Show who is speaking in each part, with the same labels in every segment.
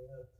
Speaker 1: 嗯。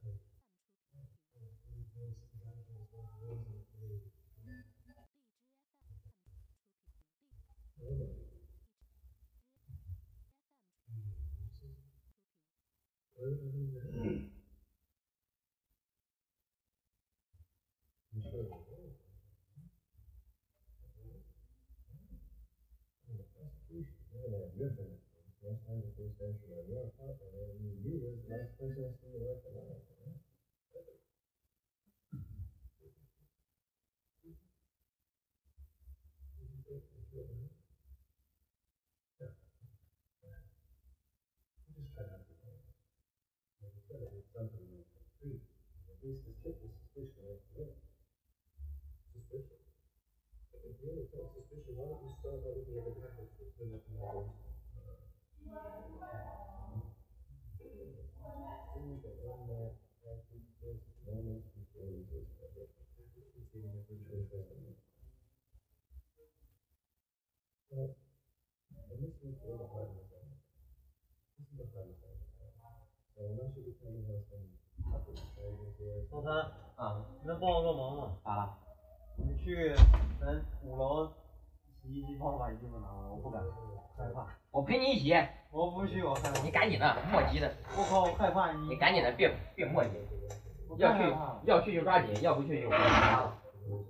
Speaker 1: 老三，
Speaker 2: 啊，
Speaker 1: 能帮我个忙吗？
Speaker 2: 咋了？
Speaker 1: 你去咱五楼洗衣机帮我把衣服拿来，我不敢，害怕。
Speaker 2: 我陪你一起，
Speaker 1: 我不去，我害怕。
Speaker 2: 你赶紧的，磨叽的，
Speaker 1: 我靠，我害怕你。
Speaker 2: 你赶紧的，别别磨叽，
Speaker 1: 我
Speaker 2: 要去。要去就抓紧，要不去就别拉了，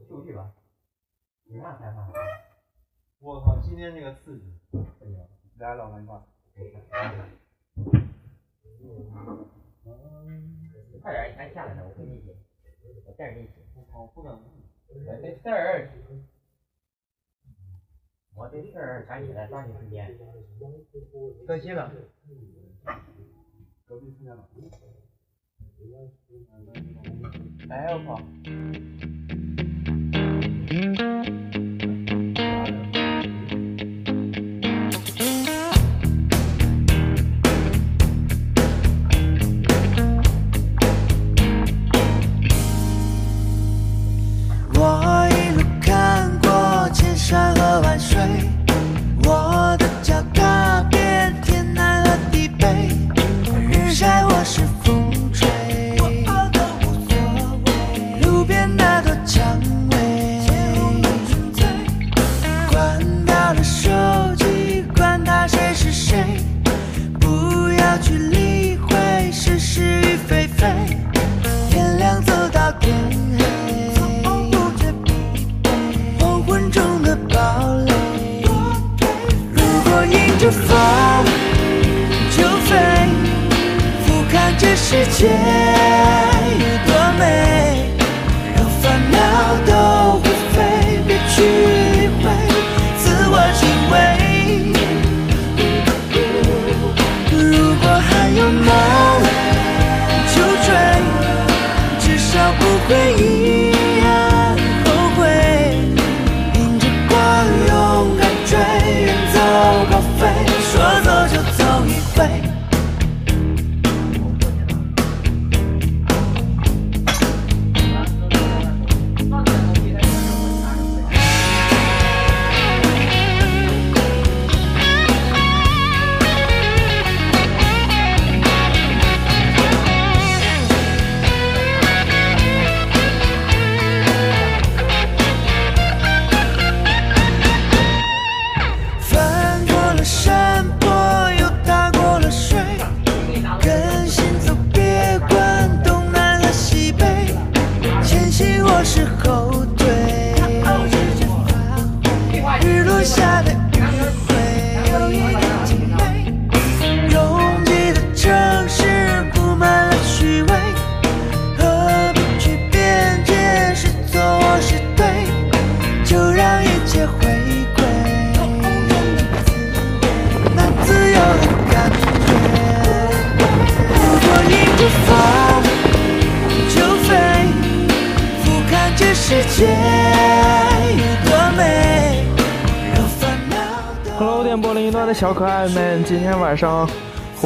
Speaker 2: 就去吧。有啥害怕？
Speaker 1: 我靠，今天这个刺激。来，老南瓜。
Speaker 2: 快点，你赶紧下来了，我陪你一起，我带着你一起。
Speaker 1: 我靠，不敢。
Speaker 2: 我这事儿，我这事儿赶紧的，抓紧时间。
Speaker 1: 可惜了。隔壁出现了。哎，我靠！
Speaker 3: 水，我的脚踏遍天南和地北，日晒或是世界有多美，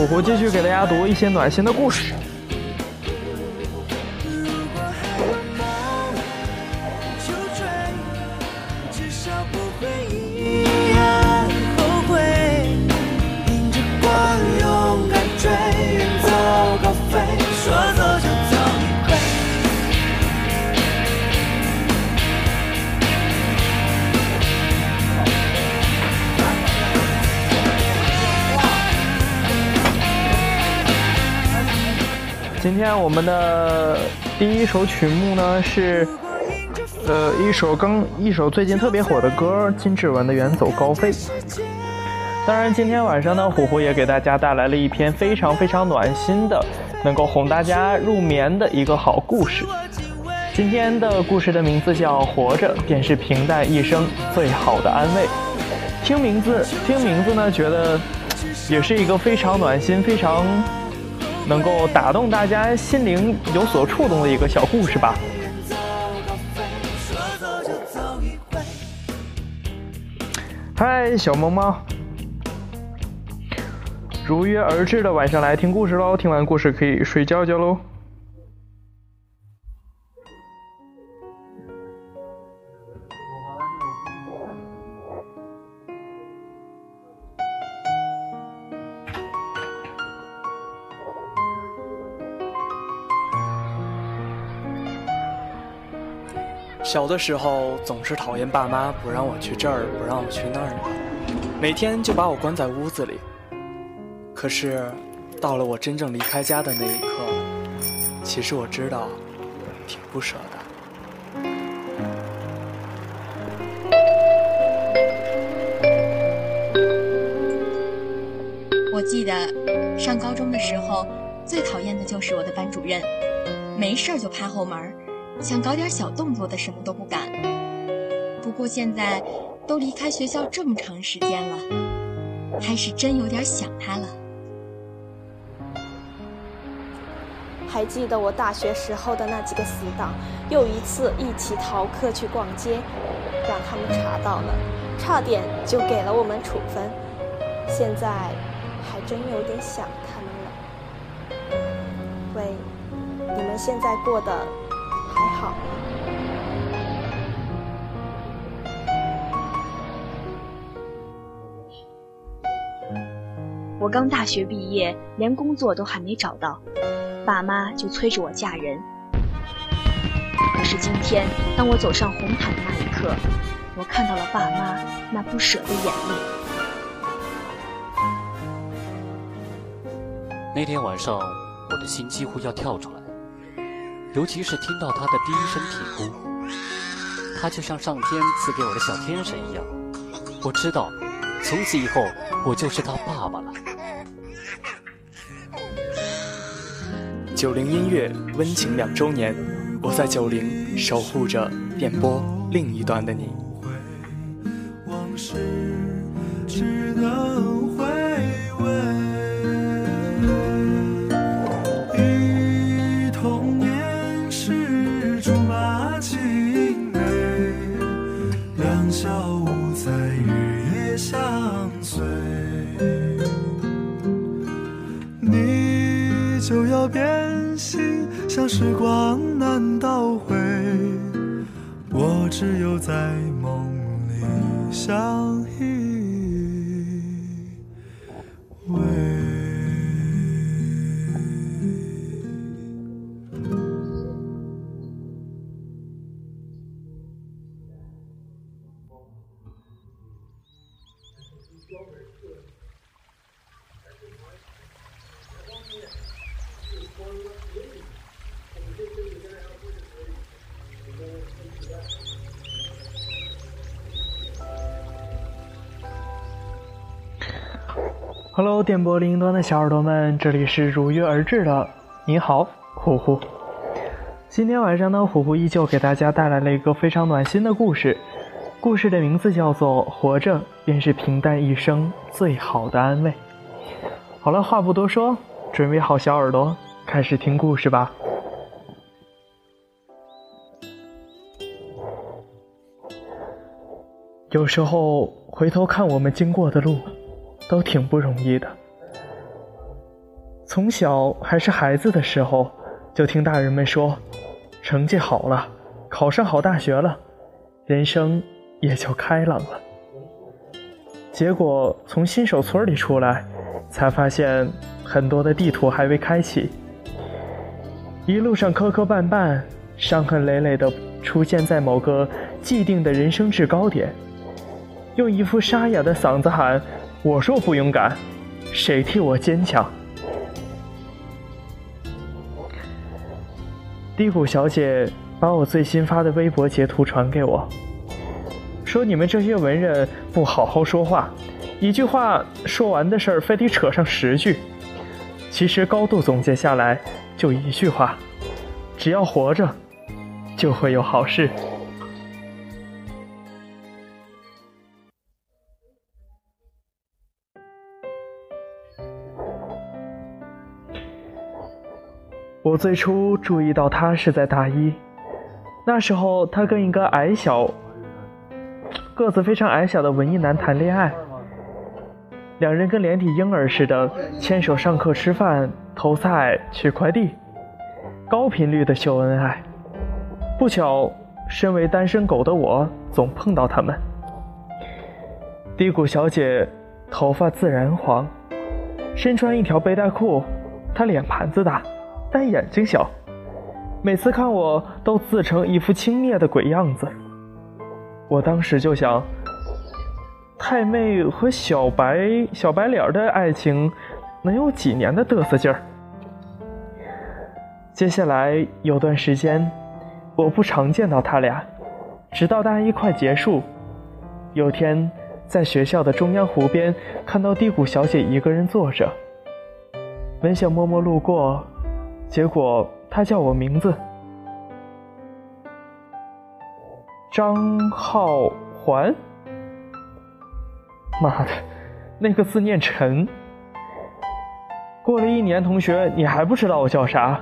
Speaker 4: 虎虎继续给大家读一些暖心的故事。今天我们的第一首曲目呢是，呃，一首刚一首最近特别火的歌，金志文的《远走高飞》。当然，今天晚上呢，虎虎也给大家带来了一篇非常非常暖心的，能够哄大家入眠的一个好故事。今天的故事的名字叫《活着便是平淡一生最好的安慰》。听名字，听名字呢，觉得也是一个非常暖心、非常能够打动大家心灵有所触动的一个小故事吧。嗨，小萌猫。如约而至的晚上来听故事喽，听完故事可以睡觉觉喽。
Speaker 5: 小的时候总是讨厌爸妈不让我去这儿，不让我去那儿的，每天就把我关在屋子里。可是，到了我真正离开家的那一刻，其实我知道，挺不舍的。
Speaker 6: 我记得上高中的时候，最讨厌的就是我的班主任，没事儿就拍后门，想搞点小动作的什么都不敢。不过现在都离开学校这么长时间了，还是真有点想他了。
Speaker 7: 还记得我大学时候的那几个死党，又一次一起逃课去逛街，让他们查到了，差点就给了我们处分。现在还真有点想他们了。喂，你们现在过得好？
Speaker 8: 我刚大学毕业，连工作都还没找到，爸妈就催着我嫁人。可是今天，当我走上红毯的那一刻，我看到了爸妈那不舍的眼泪。
Speaker 9: 那天晚上，我的心几乎要跳出来，尤其是听到他的第一声啼哭，他就像上天赐给我的小天使一样。我知道，从此以后我就是他爸爸了。
Speaker 5: 九零音乐温情两周年，我在九零守护着电波另一端的你。
Speaker 10: 往事时光难倒回。我只有在梦里相依
Speaker 4: 电波另一端的小耳朵们，这里是如约而至的你好，虎虎。今天晚上呢，虎虎依旧给大家带来了一个非常暖心的故事，故事的名字叫做《活着便是平淡一生最好的安慰》。好了，话不多说，准备好小耳朵，开始听故事吧。有时候回头看我们经过的路，都挺不容易的。从小还是孩子的时候，就听大人们说，成绩好了，考上好大学了，人生也就开朗了。结果从新手村里出来，才发现很多的地图还未开启，一路上磕磕绊绊，伤痕累累的出现在某个既定的人生制高点，用一副沙哑的嗓子喊。我说不勇敢，谁替我坚强？低谷小姐把我最新发的微博截图传给我，说你们这些文人不好好说话，一句话说完的事儿非得扯上十句。其实高度总结下来就一句话：只要活着，就会有好事。我最初注意到他是在大一，那时候他跟一个矮小、个子非常矮小的文艺男谈恋爱，两人跟连体婴儿似的牵手上课、吃饭、投菜、取快递，高频率的秀恩爱。不巧，身为单身狗的我总碰到他们。低谷小姐头发自然黄，身穿一条背带裤，她脸盘子大。但眼睛小，每次看我都自成一副轻蔑的鬼样子。我当时就想，太妹和小白小白脸的爱情能有几年的嘚瑟劲儿？接下来有段时间，我不常见到他俩，直到大一快结束，有天在学校的中央湖边看到低谷小姐一个人坐着，本想默默路过。结果他叫我名字，张浩环。妈的，那个字念陈。过了一年，同学，你还不知道我叫啥？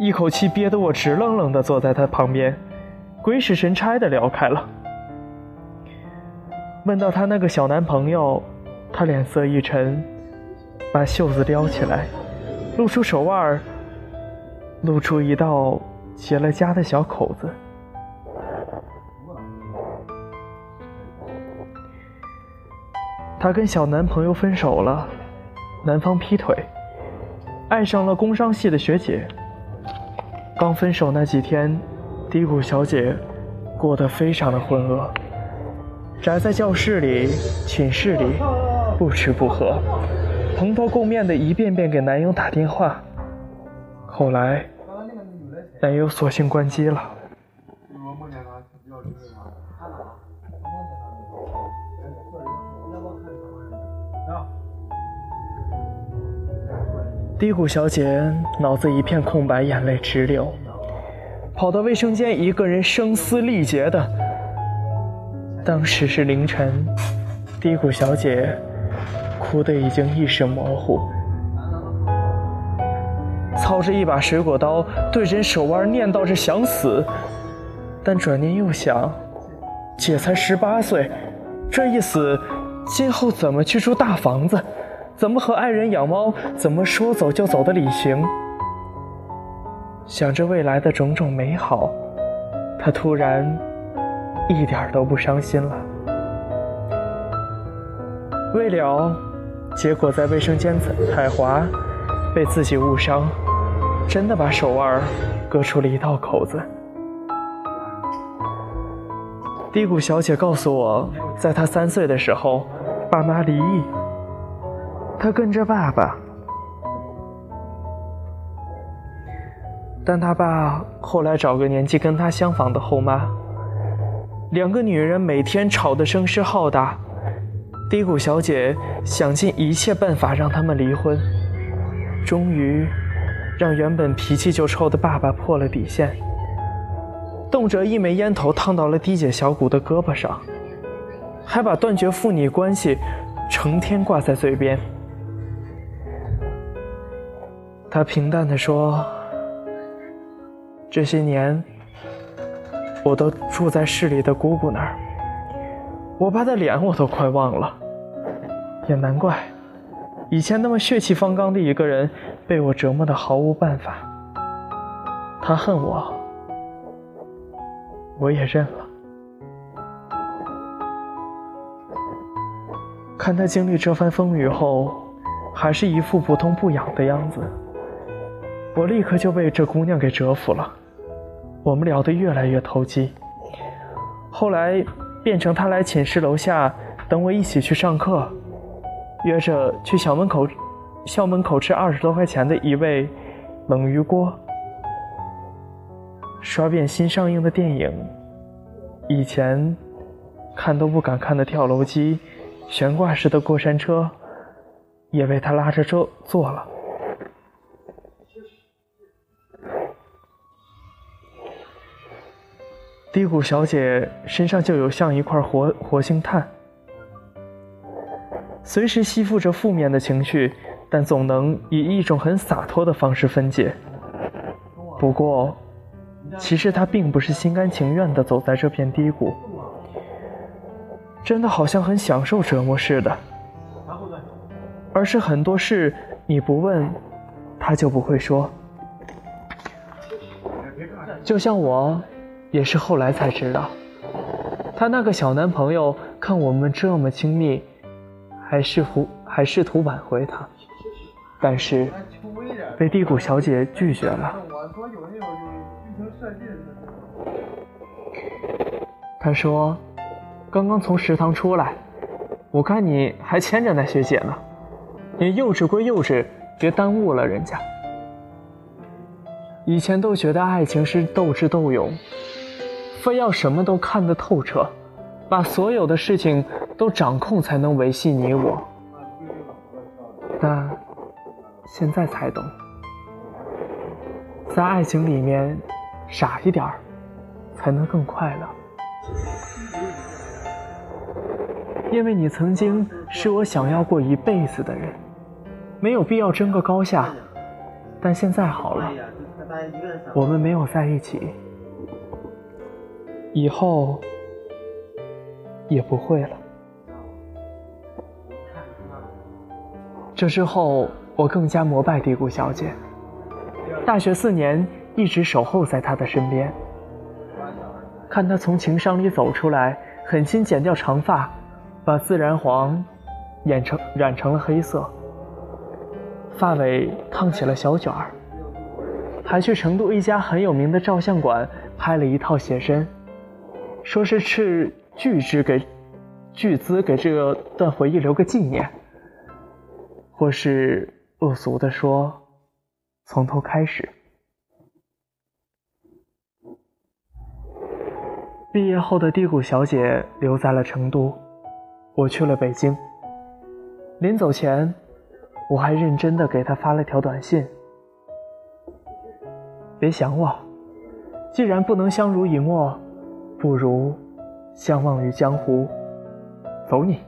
Speaker 4: 一口气憋得我直愣愣的坐在他旁边，鬼使神差的聊开了。问到他那个小男朋友，他脸色一沉，把袖子撩起来。露出手腕，露出一道结了痂的小口子。她跟小男朋友分手了，男方劈腿，爱上了工商系的学姐。刚分手那几天，低谷小姐过得非常的浑噩，宅在教室里、寝室里，不吃不喝。蓬头垢面的一遍遍给男友打电话，后来男友索性关机了。低谷小姐脑子一片空白，眼泪直流，跑到卫生间，一个人声嘶力竭的。当时是凌晨，低谷小姐。哭得已经意识模糊，操着一把水果刀对准手腕念叨着想死，但转念又想，姐才十八岁，这一死，今后怎么去住大房子，怎么和爱人养猫，怎么说走就走的旅行？想着未来的种种美好，他突然一点都不伤心了。未了。结果在卫生间踩滑，被自己误伤，真的把手腕割出了一道口子。低谷小姐告诉我，在她三岁的时候，爸妈离异，她跟着爸爸，但她爸后来找个年纪跟她相仿的后妈，两个女人每天吵得声势浩大。低谷小姐想尽一切办法让他们离婚，终于让原本脾气就臭的爸爸破了底线，动辄一枚烟头烫到了低姐小骨的胳膊上，还把断绝父女关系成天挂在嘴边。他平淡地说：“这些年，我都住在市里的姑姑那儿。”我爸的脸我都快忘了，也难怪，以前那么血气方刚的一个人，被我折磨的毫无办法。他恨我，我也认了。看他经历这番风雨后，还是一副不痛不痒的样子，我立刻就被这姑娘给折服了。我们聊得越来越投机，后来。变成他来寝室楼下等我一起去上课，约着去校门口，校门口吃二十多块钱的一味冷鱼锅。刷遍新上映的电影，以前看都不敢看的跳楼机、悬挂式的过山车，也被他拉着坐坐了。低谷小姐身上就有像一块活活性炭，随时吸附着负面的情绪，但总能以一种很洒脱的方式分解。不过，其实她并不是心甘情愿地走在这片低谷，真的好像很享受折磨似的，而是很多事你不问，她就不会说。就像我。也是后来才知道，她那个小男朋友看我们这么亲密，还试图还试图挽回她，但是被地谷小姐拒绝了。他说：“刚刚从食堂出来，我看你还牵着那学姐呢，你幼稚归幼稚，别耽误了人家。以前都觉得爱情是斗智斗勇。”非要什么都看得透彻，把所有的事情都掌控才能维系你我。但现在才懂，在爱情里面傻一点儿，才能更快乐。因为你曾经是我想要过一辈子的人，没有必要争个高下。但现在好了，我们没有在一起。以后也不会了。这之后，我更加膜拜嘀咕小姐。大学四年，一直守候在她的身边，看她从情伤里走出来，狠心剪掉长发，把自然黄染成染成了黑色，发尾烫起了小卷儿，还去成都一家很有名的照相馆拍了一套写真。说是斥巨资给巨资给这个段回忆留个纪念，或是恶俗的说，从头开始。毕业后的低谷小姐留在了成都，我去了北京。临走前，我还认真的给她发了条短信：别想我，既然不能相濡以沫。不如相忘于江湖，走你！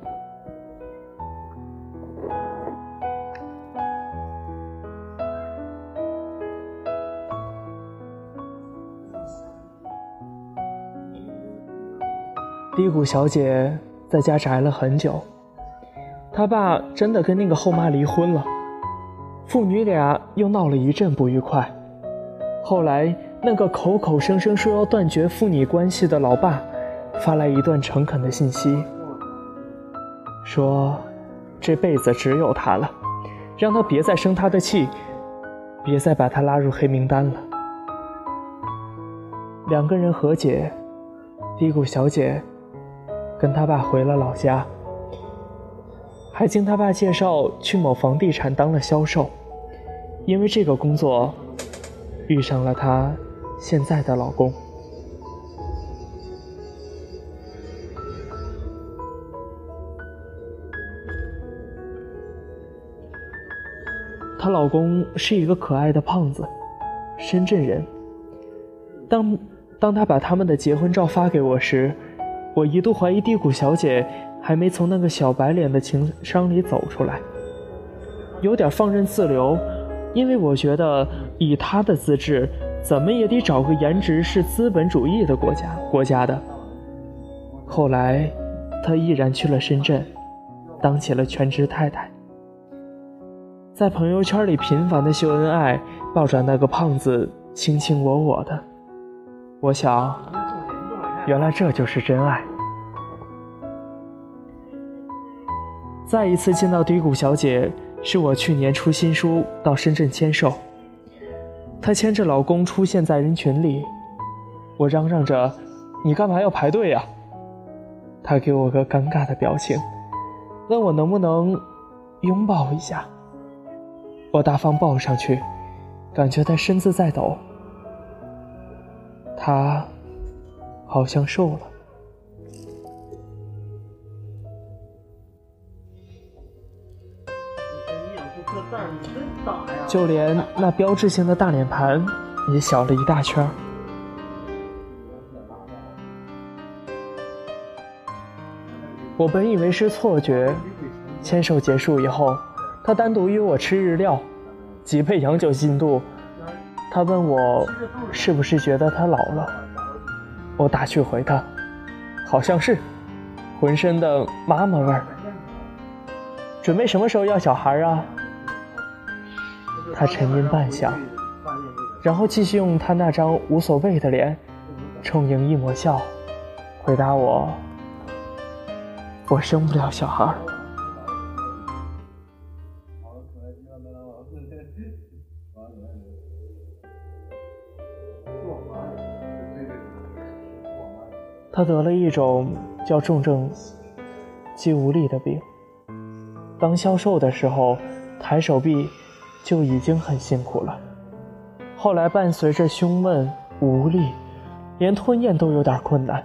Speaker 4: 低谷小姐在家宅了很久，她爸真的跟那个后妈离婚了，父女俩又闹了一阵不愉快，后来。那个口口声声说要断绝父女关系的老爸，发来一段诚恳的信息，说这辈子只有他了，让他别再生他的气，别再把他拉入黑名单了。两个人和解，低谷小姐跟他爸回了老家，还经他爸介绍去某房地产当了销售，因为这个工作遇上了他。现在的老公，她老公是一个可爱的胖子，深圳人。当当他把他们的结婚照发给我时，我一度怀疑低谷小姐还没从那个小白脸的情伤里走出来，有点放任自流，因为我觉得以她的资质。怎么也得找个颜值是资本主义的国家国家的。后来，她毅然去了深圳，当起了全职太太，在朋友圈里频繁的秀恩爱，抱着那个胖子卿卿我我的。我想，原来这就是真爱。再一次见到低谷小姐，是我去年出新书到深圳签售。她牵着老公出现在人群里，我嚷嚷着：“你干嘛要排队呀？”她给我个尴尬的表情，问我能不能拥抱一下。我大方抱上去，感觉她身子在抖。他好像瘦了。就连那标志性的大脸盘也小了一大圈儿。我本以为是错觉，牵手结束以后，他单独约我吃日料，几倍洋酒进度。他问我是不是觉得他老了，我打趣回他，好像是，浑身的妈妈味儿。准备什么时候要小孩啊？他沉吟半晌，然后继续用他那张无所谓的脸，充盈一抹笑，回答我：“我生不了小孩。”他得了一种叫重症肌无力的病。当消瘦的时候，抬手臂就已经很辛苦了。后来伴随着胸闷无力，连吞咽都有点困难。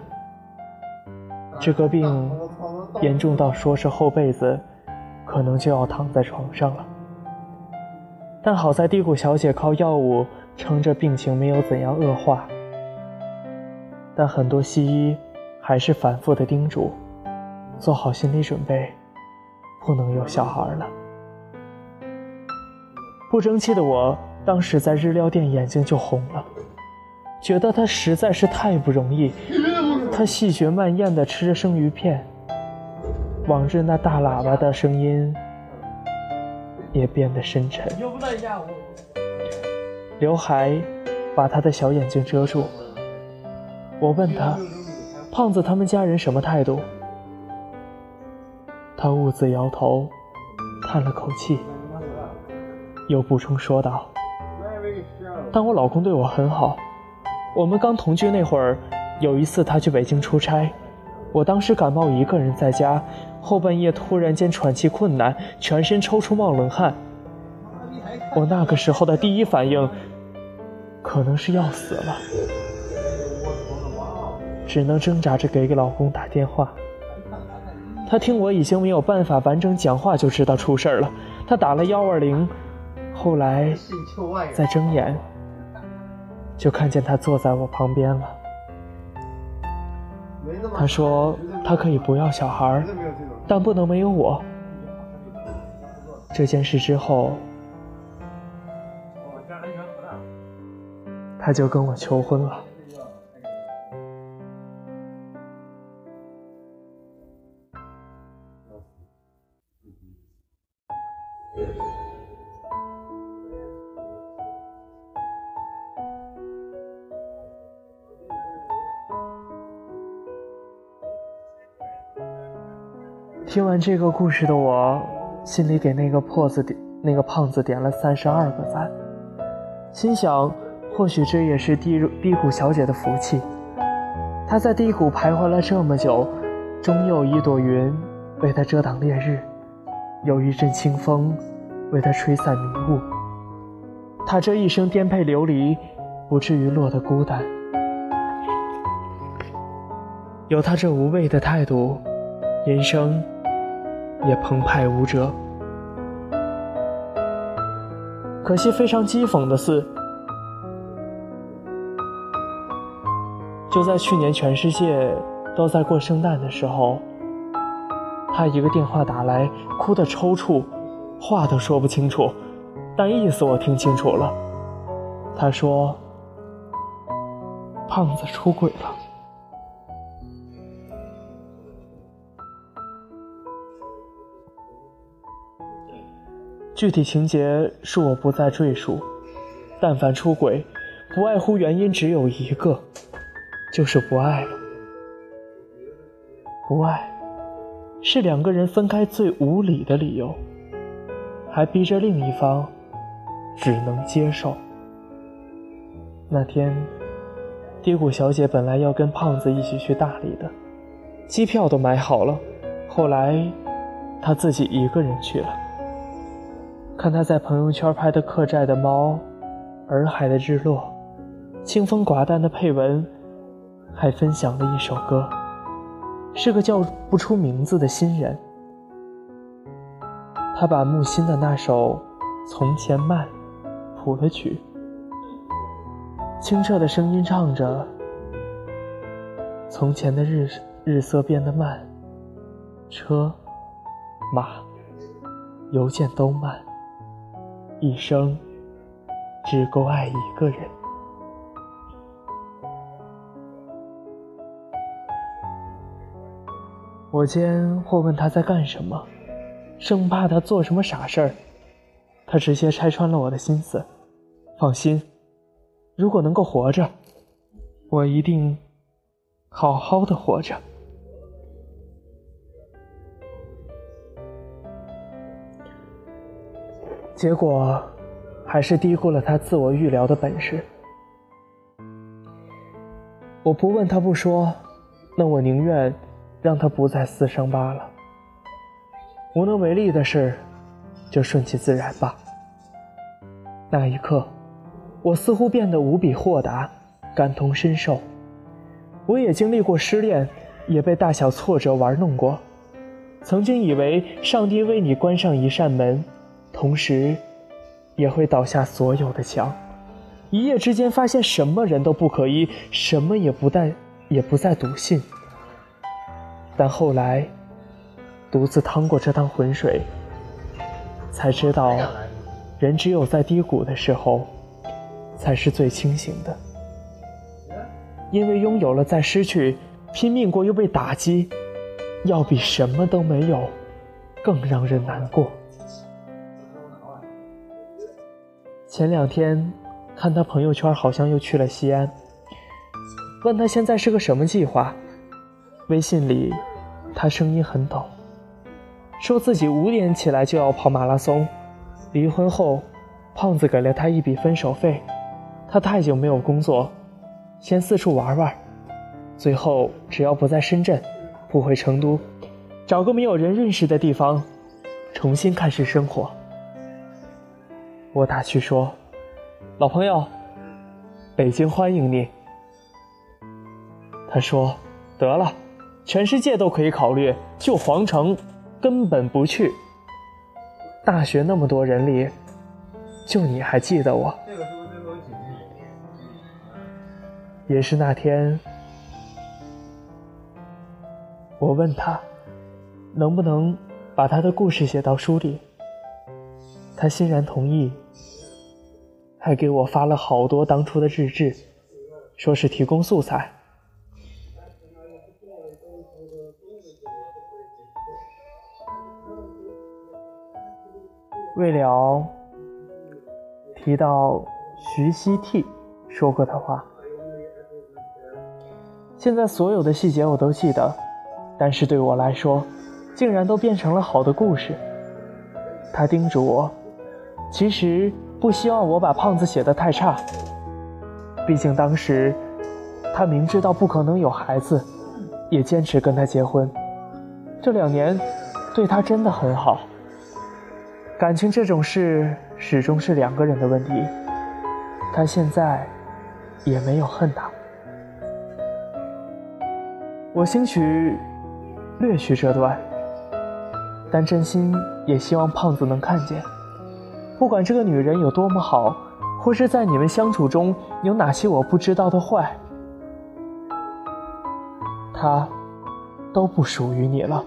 Speaker 4: 这个病严重到说是后辈子可能就要躺在床上了。但好在低谷小姐靠药物撑着病情没有怎样恶化。但很多西医还是反复的叮嘱，做好心理准备，不能有小孩了。不争气的我，当时在日料店眼睛就红了，觉得他实在是太不容易。他细嚼慢咽地吃着生鱼片，往日那大喇叭的声音也变得深沉。刘海把他的小眼睛遮住。我问他：“胖子他们家人什么态度？”他兀自摇头，叹了口气，又补充说道：“但我老公对我很好。我们刚同居那会儿，有一次他去北京出差，我当时感冒一个人在家，后半夜突然间喘气困难，全身抽出冒冷汗。我那个时候的第一反应，可能是要死了。”只能挣扎着给给老公打电话。他听我已经没有办法完整讲话，就知道出事儿了。他打了幺二零，后来再睁眼，就看见他坐在我旁边了。他说他可以不要小孩，但不能没有我。这件事之后，他就跟我求婚了。听完这个故事的我，心里给那个破子点那个胖子点了三十二个赞，心想，或许这也是低低谷小姐的福气。她在低谷徘徊了这么久，终有一朵云为她遮挡烈日，有一阵清风为她吹散迷雾。她这一生颠沛流离，不至于落得孤单。有她这无畏的态度，人生。也澎湃无辙。可惜非常讥讽的是，就在去年全世界都在过圣诞的时候，他一个电话打来，哭得抽搐，话都说不清楚，但意思我听清楚了。他说：“胖子出轨了。”具体情节是我不再赘述，但凡出轨，不外乎原因只有一个，就是不爱了。不爱，是两个人分开最无理的理由，还逼着另一方只能接受。那天，低谷小姐本来要跟胖子一起去大理的，机票都买好了，后来，她自己一个人去了。看他在朋友圈拍的客栈的猫，洱海的日落，清风寡淡的配文，还分享了一首歌，是个叫不出名字的新人。他把木心的那首《从前慢》谱了曲，清澈的声音唱着：“从前的日日色变得慢，车马邮件都慢，一生只够爱一个人。”我间或问他在干什么，生怕他做什么傻事儿。他直接拆穿了我的心思。放心，如果能够活着，我一定好好的活着。结果，还是低估了他自我预疗的本事。我不问他不说，那我宁愿。让他不再撕伤疤了。无能为力的事，就顺其自然吧。那一刻，我似乎变得无比豁达，感同身受。我也经历过失恋，也被大小挫折玩弄过。曾经以为上帝为你关上一扇门，同时，也会倒下所有的墙。一夜之间发现什么人都不可依，什么也不带，也不再笃信。但后来，独自趟过这趟浑水，才知道，人只有在低谷的时候，才是最清醒的。因为拥有了再失去，拼命过又被打击，要比什么都没有更让人难过。前两天看他朋友圈，好像又去了西安，问他现在是个什么计划。微信里，他声音很抖，说自己五点起来就要跑马拉松。离婚后，胖子给了他一笔分手费，他太久没有工作，先四处玩玩，最后只要不在深圳，不回成都，找个没有人认识的地方，重新开始生活。我打趣说：“老朋友，北京欢迎你。”他说：“得了。”全世界都可以考虑，就皇城根本不去。大学那么多人里，就你还记得我。也是那天，我问他，能不能把他的故事写到书里。他欣然同意，还给我发了好多当初的日志，说是提供素材。未了提到徐熙娣说过的话，现在所有的细节我都记得，但是对我来说，竟然都变成了好的故事。他叮嘱我，其实不希望我把胖子写得太差，毕竟当时他明知道不可能有孩子，也坚持跟他结婚。这两年对他真的很好。感情这种事始终是两个人的问题，他现在也没有恨他。我兴许略许这段，但真心也希望胖子能看见，不管这个女人有多么好，或是在你们相处中有哪些我不知道的坏，她都不属于你了。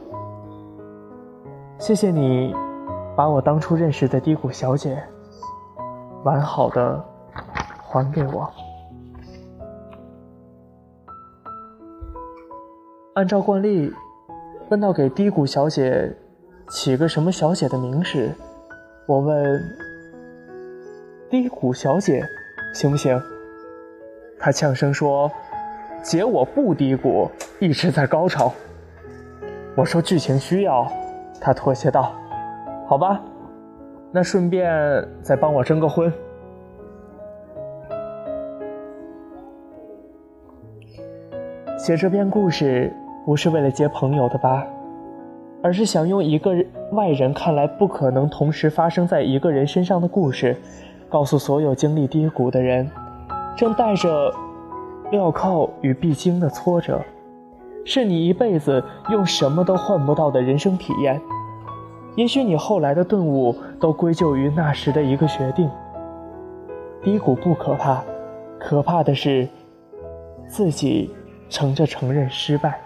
Speaker 4: 谢谢你。把我当初认识的低谷小姐，完好的还给我。按照惯例，问到给低谷小姐起个什么小姐的名时，我问：“低谷小姐行不行？”她呛声说：“姐，我不低谷，一直在高潮。”我说：“剧情需要。”她妥协道。好吧，那顺便再帮我征个婚。写这篇故事不是为了结朋友的吧，而是想用一个外人看来不可能同时发生在一个人身上的故事，告诉所有经历低谷的人：正带着镣铐与必经的挫折，是你一辈子用什么都换不到的人生体验。也许你后来的顿悟，都归咎于那时的一个决定。低谷不可怕，可怕的是自己乘着承认失败。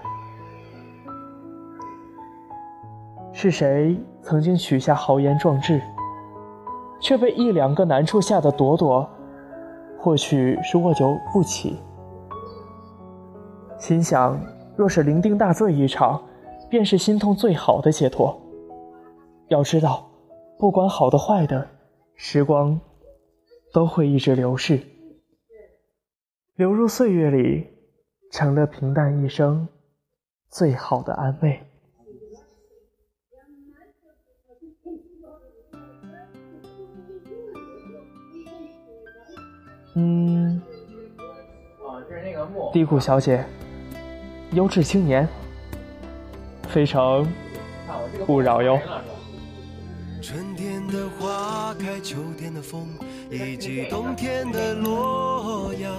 Speaker 4: 是谁曾经许下豪言壮志，却被一两个难处吓得躲躲？或许是卧久不起，心想：若是酩酊大醉一场，便是心痛最好的解脱。要知道，不管好的坏的，时光都会一直流逝，流入岁月里，成了平淡一生最好的安慰。嗯，低谷小姐，优质青年，非诚勿扰哟。
Speaker 10: 春天的花开，秋天的风，以及冬天的洛阳。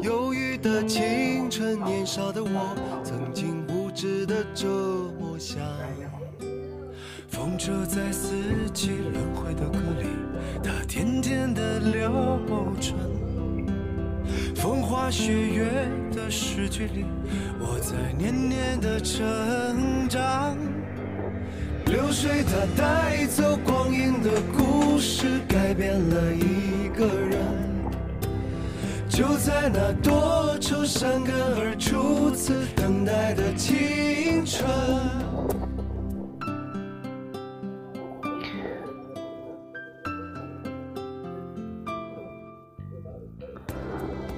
Speaker 10: 忧郁的青春，年少的我，曾经无知的这么想。风车在四季轮回的歌里，它甜甜的流转。风花雪月的诗句里，我在年年的成长。流水它带走光阴的故事，改变了一个人。就在那多愁善感而初次等待的青春。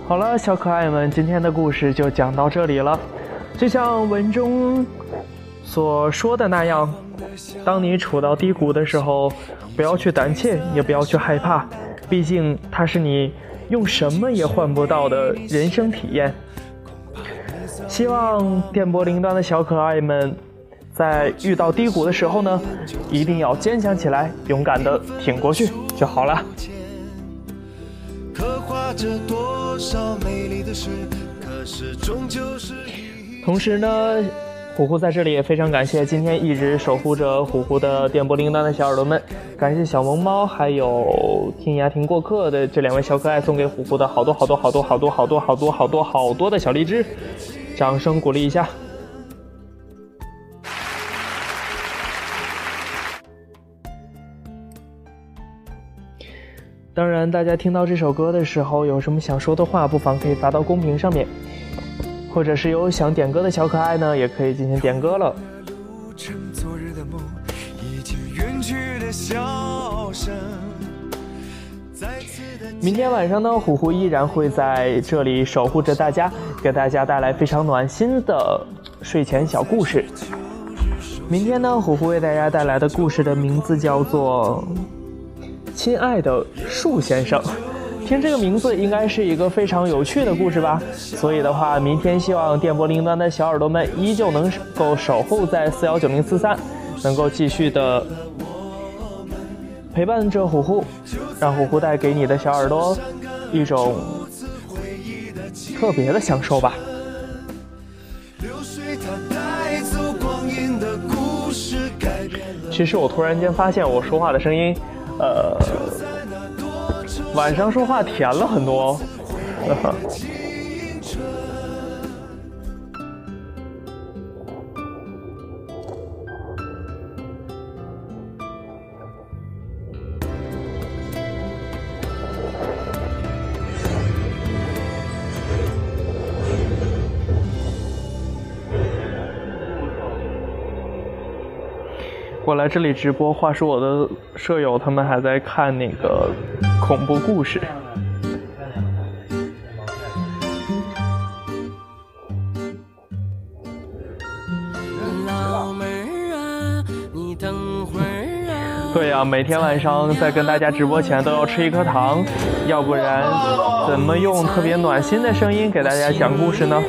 Speaker 4: 好了，小可爱们，今天的故事就讲到这里了。就像文中所说的那样，当你处到低谷的时候，不要去胆怯，也不要去害怕，毕竟它是你用什么也换不到的人生体验。希望电波铃端的小可爱们，在遇到低谷的时候呢，一定要坚强起来，勇敢的挺过去就好了。
Speaker 10: 这多少美丽的事，可是终究是
Speaker 4: 同时呢，虎虎在这里也非常感谢今天一直守护着虎虎的电波铃铛的小耳朵们，感谢小萌猫还有天涯听过客的这两位小可爱送给虎虎的好多好多好多好多好多好多好多好多的小荔枝，掌声鼓励一下。当然，大家听到这首歌的时候，有什么想说的话，不妨可以发到公屏上面，或者是有想点歌的小可爱呢，也可以进行点歌了。明天晚上呢，虎虎依然会在这里守护着大家，给大家带来非常暖心的睡前小故事。明天呢，虎虎为大家带来的故事的名字叫做《亲爱的树先生》。听这个名字，应该是一个非常有趣的故事吧。所以的话，明天希望电波铃铛的小耳朵们依旧能够守候在四幺九零四三，能够继续的陪伴着虎虎，让虎虎带给你的小耳朵一种特别的享受吧。
Speaker 10: 流水它带走光阴的故事，改变了
Speaker 4: 其实我突然间发现我说话的声音，呃，晚上说话甜了很多。我来这里直播，话说我的舍友他们还在看那个恐怖故事。
Speaker 10: 老妹儿啊，你等会儿啊。
Speaker 4: 对呀、每天晚上在跟大家直播前都要吃一颗糖，要不然怎么用特别暖心的声音给大家讲故事呢？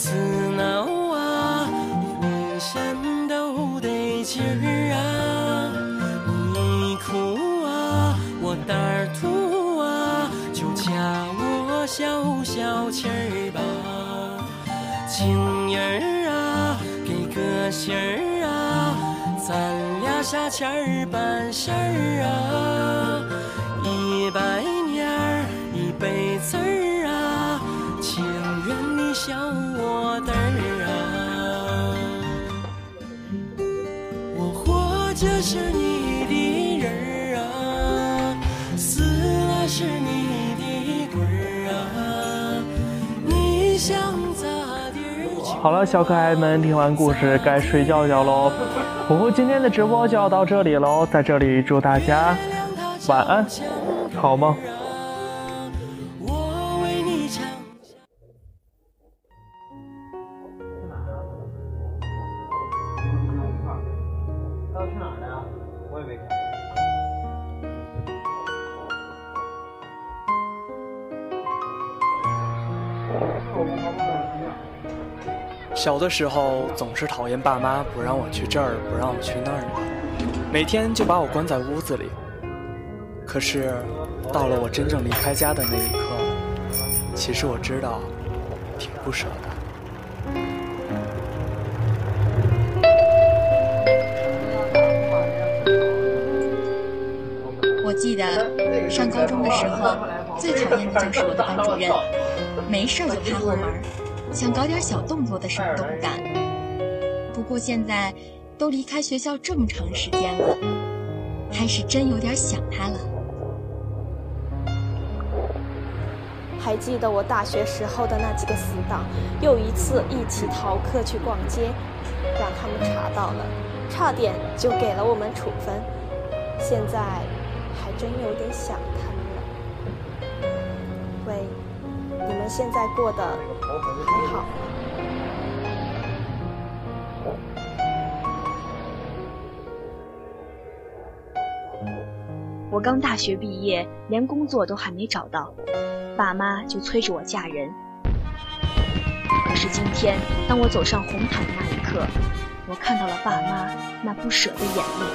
Speaker 10: 啊，
Speaker 11: 我刺挠啊，浑身都得劲儿啊。你哭啊，我胆儿突啊，就加我消消气儿吧。情人儿啊，给个信儿啊，咱俩啥钱儿办事儿啊？一百年儿一辈子儿啊，情愿你笑是你的人儿啊，死了是你的鬼儿啊，你想咋地
Speaker 4: 好了，小可爱们，听完故事该睡觉觉喽。虎虎今天的直播就要到这里喽，在这里祝大家晚安，好梦。
Speaker 10: 小的时候总是讨厌爸妈不让我去这儿，不让我去那儿的，每天就把我关在屋子里。可是，到了我真正离开家的那一刻，其实我知道，挺不舍的。
Speaker 6: 我记得上高中的时候，最讨厌的就是我的班主任，没事就趴后门，想搞点小动作的事都不干。不过现在都离开学校这么长时间了，还是真有点想他了。
Speaker 7: 还记得我大学时候的那几个死党，又一次一起逃课去逛街，让他们查到了，差点就给了我们处分。现在还真有点想现在过得还好？
Speaker 8: 我刚大学毕业，连工作都还没找到，爸妈就催着我嫁人。可是今天，当我走上红毯的那一刻，我看到了爸妈那不舍的眼泪。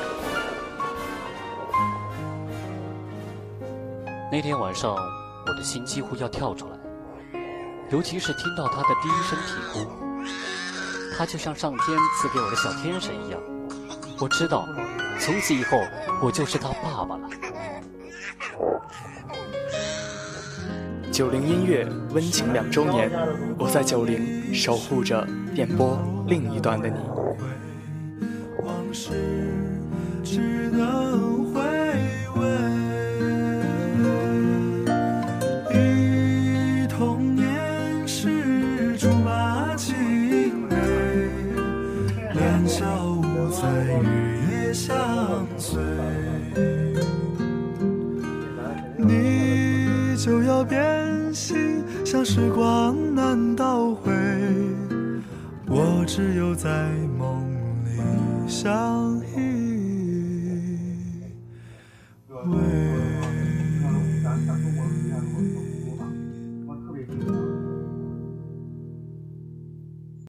Speaker 9: 那天晚上，我的心几乎要跳出来，尤其是听到他的第一声啼哭，他就像上天赐给我的小天神一样。我知道，从此以后我就是他爸爸了。
Speaker 10: 九零音乐温情两周年，我在九零守护着电波另一端的你。
Speaker 11: 时光难倒回。我只有在梦里相